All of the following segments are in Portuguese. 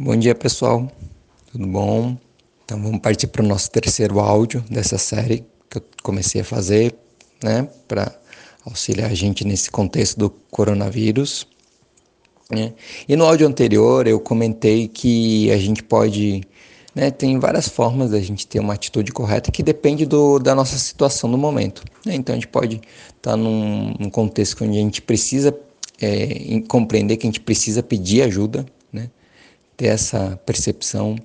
Bom dia pessoal, tudo bom? Então vamos partir para o nosso terceiro áudio dessa série que eu comecei a fazer, né, para auxiliar a gente nesse contexto do coronavírus. Né? E no áudio anterior eu comentei que a gente pode, né, tem várias formas da gente ter uma atitude correta que depende do, da nossa situação no momento. Né? Então a gente pode estar tá num, num contexto onde a gente precisa é, compreender que a gente precisa pedir ajuda, né? Ter essa percepção.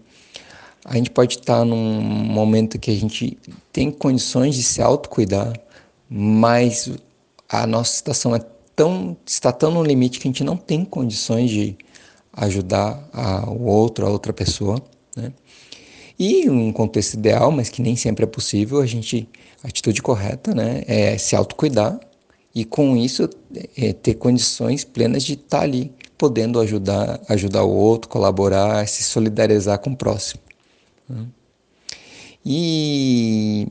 A gente pode estar num momento que a gente tem condições de se autocuidar, mas a nossa situação é tão, está tão no limite que a gente não tem condições de ajudar a, o outro, a outra pessoa. Né? E um contexto ideal, mas que nem sempre é possível, a gente, a atitude correta né, é se autocuidar e com isso é, ter condições plenas de estar ali podendo ajudar, ajudar o outro, colaborar, se solidarizar com o próximo. Né? E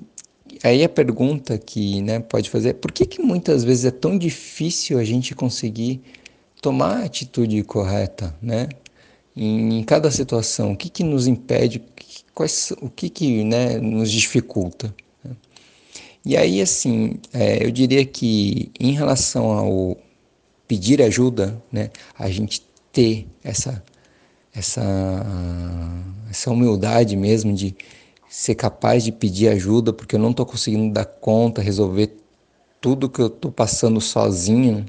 aí a pergunta que né, pode fazer é por que, que muitas vezes é tão difícil a gente conseguir tomar a atitude correta, né? Em, cada situação, o que, que nos impede, quais, o que, que né, nos dificulta? Né? E aí, assim, é, eu diria que em relação ao pedir ajuda, né? A gente ter essa essa essa humildade mesmo de ser capaz de pedir ajuda porque eu não estou conseguindo dar conta, resolver tudo que eu estou passando sozinho,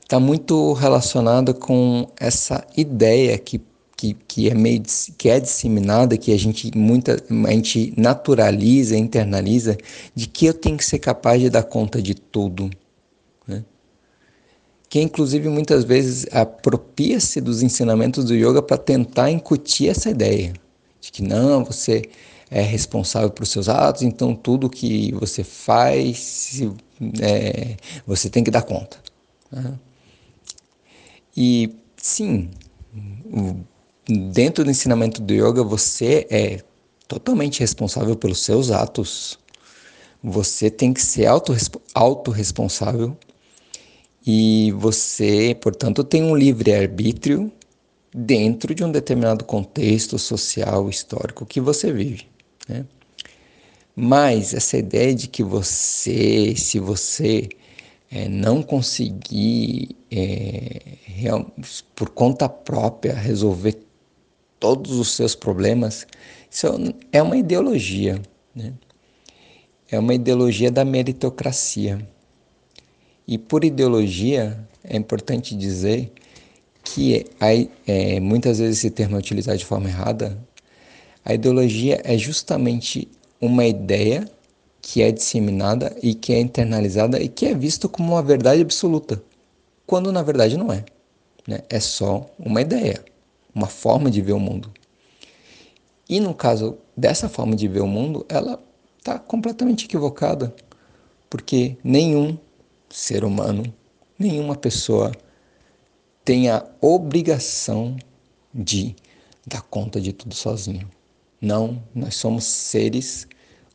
está muito relacionado com essa ideia que, que, que, é meio que é disseminada, que a gente muita a gente naturaliza, internaliza, de que eu tenho que ser capaz de dar conta de tudo que inclusive muitas vezes apropria-se dos ensinamentos do yoga para tentar incutir essa ideia de que não, você é responsável por seus atos, então tudo que você faz é, você tem que dar conta. Né? E sim, dentro do ensinamento do yoga você é totalmente responsável pelos seus atos. Você tem que ser autorresponsável e você, portanto, tem um livre-arbítrio dentro de um determinado contexto social, histórico que você vive. Né? Mas essa ideia de que você, se você é, não conseguir é, real, por conta própria resolver todos os seus problemas, isso é uma ideologia. Né? É uma ideologia da meritocracia. E por ideologia, é importante dizer que é, muitas vezes esse termo é utilizado de forma errada. A ideologia é justamente uma ideia que é disseminada e que é internalizada e que é vista como uma verdade absoluta, quando na verdade não é. Né? É só uma ideia, uma forma de ver o mundo. E no caso dessa forma de ver o mundo, ela está completamente equivocada, porque nenhum ser humano, nenhuma pessoa tem a obrigação de dar conta de tudo sozinho. Não, nós somos seres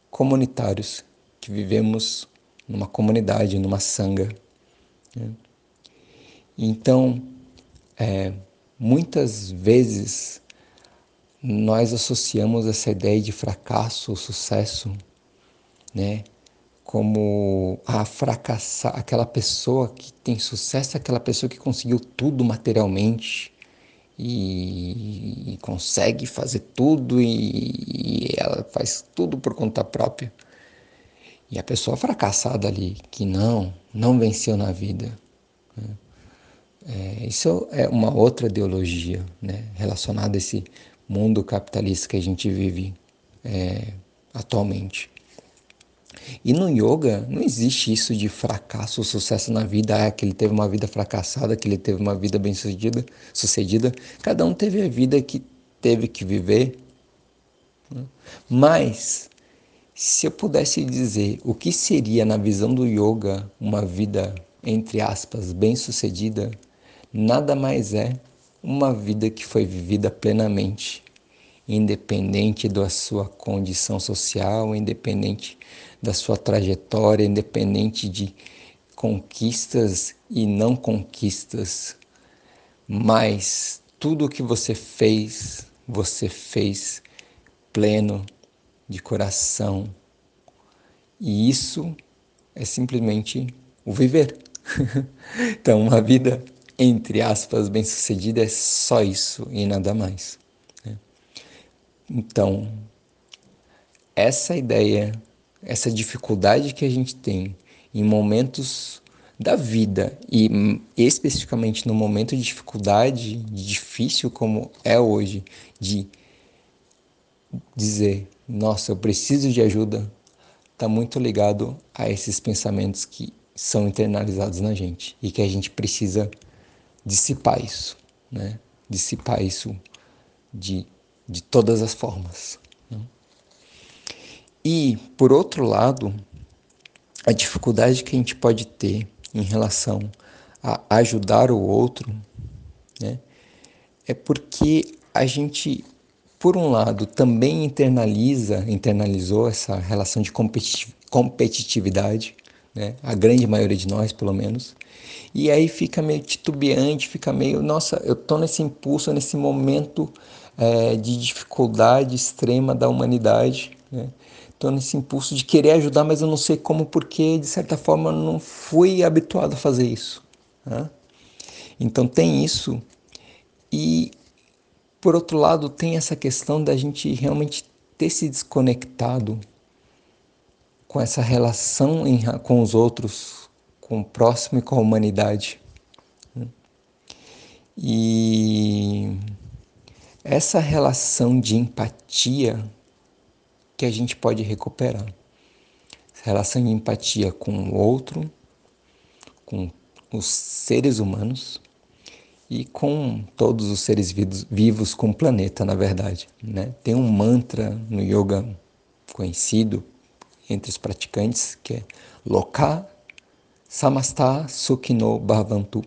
comunitários que vivemos numa comunidade, numa sanga. Né? Então, é, muitas vezes nós associamos essa ideia de fracasso ou sucesso, né, como a fracassar, aquela pessoa que tem sucesso, aquela pessoa que conseguiu tudo materialmente e, e consegue fazer tudo e, e, ela faz tudo por conta própria. E a pessoa fracassada ali, que não, não venceu na vida. Né? É, isso é uma outra ideologia né, relacionada a esse mundo capitalista que a gente vive é, atualmente. E no yoga não existe isso de fracasso sucesso na vida, ah, que ele teve uma vida fracassada, que ele teve uma vida bem sucedida, sucedida. Cada um teve a vida que teve que viver. Né? Mas se eu pudesse dizer o que seria na visão do yoga uma vida entre aspas bem sucedida, nada mais é uma vida que foi vivida plenamente, independente da sua condição social, independente da sua trajetória, independente de conquistas e não conquistas, mas tudo o que você fez, você fez pleno, de coração. E isso é simplesmente o viver. então, uma vida, entre aspas, bem-sucedida é só isso e nada mais. Então, essa ideia, essa dificuldade que a gente tem em momentos da vida e especificamente no momento de dificuldade, de difícil como é hoje, de dizer, nossa, eu preciso de ajuda, está muito ligado a esses pensamentos que são internalizados na gente e que a gente precisa dissipar isso, né? Dissipar isso de, de todas as formas. Né? E, por outro lado, a dificuldade que a gente pode ter em relação a ajudar o outro, né, é porque a gente, por um lado, também internaliza, internalizou essa relação de competitividade, né, a grande maioria de nós, pelo menos, e aí fica meio titubeante, fica meio, nossa, eu tô nesse impulso, nesse momento é, de dificuldade extrema da humanidade, né? Estou nesse impulso de querer ajudar, mas eu não sei como, porque de certa forma eu não fui habituado a fazer isso. Né? Então tem isso. E por outro lado, tem essa questão da gente realmente ter se desconectado com essa relação em, com os outros, com o próximo e com a humanidade. Né? E essa relação de empatia que a gente pode recuperar. relação de empatia com o outro, com os seres humanos e com todos os seres vivos, com o planeta, na verdade. Né? Tem um mantra no yoga conhecido entre os praticantes que é Loka Samasta Sukhino Bhavantu,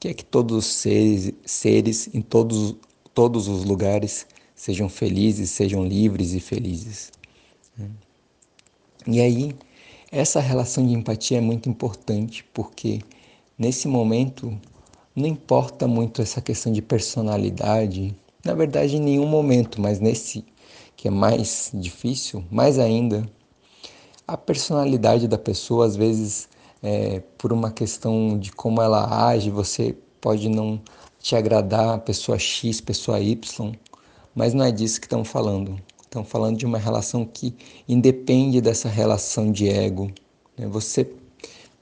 que é que todos os seres, seres em todos, todos os lugares sejam felizes, sejam livres e felizes. E aí, essa relação de empatia é muito importante porque nesse momento não importa muito essa questão de personalidade, na verdade, em nenhum momento, mas nesse que é mais difícil, mais ainda, a personalidade da pessoa, às vezes, é, por uma questão de como ela age, você pode não te agradar, pessoa X, pessoa Y, mas não é disso que estão falando. Estão falando de uma relação que independe dessa relação de ego. Né? Você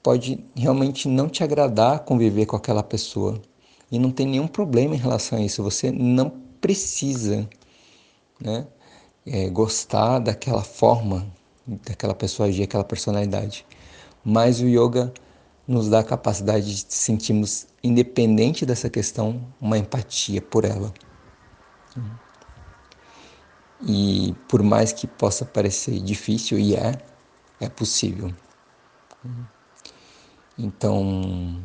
pode realmente não te agradar conviver com aquela pessoa e não tem nenhum problema em relação a isso. Você não precisa né, é, gostar daquela forma, daquela pessoa agir, aquela personalidade. Mas o yoga nos dá a capacidade de sentirmos, independente dessa questão, uma empatia por ela. E por mais que possa parecer difícil, e é, é possível. Então,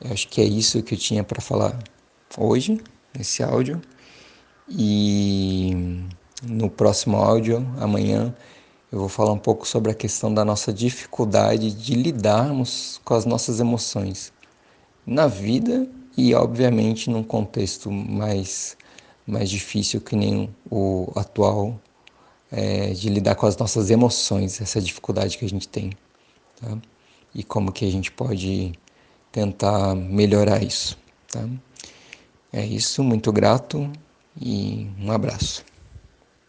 eu acho que é isso que eu tinha para falar hoje, nesse áudio. E no próximo áudio, amanhã, eu vou falar um pouco sobre a questão da nossa dificuldade de lidarmos com as nossas emoções na vida e, obviamente, num contexto mais mais difícil que nem o atual é, de lidar com as nossas emoções, essa dificuldade que a gente tem, tá? E como que a gente pode tentar melhorar isso, tá? É isso, muito grato e um abraço.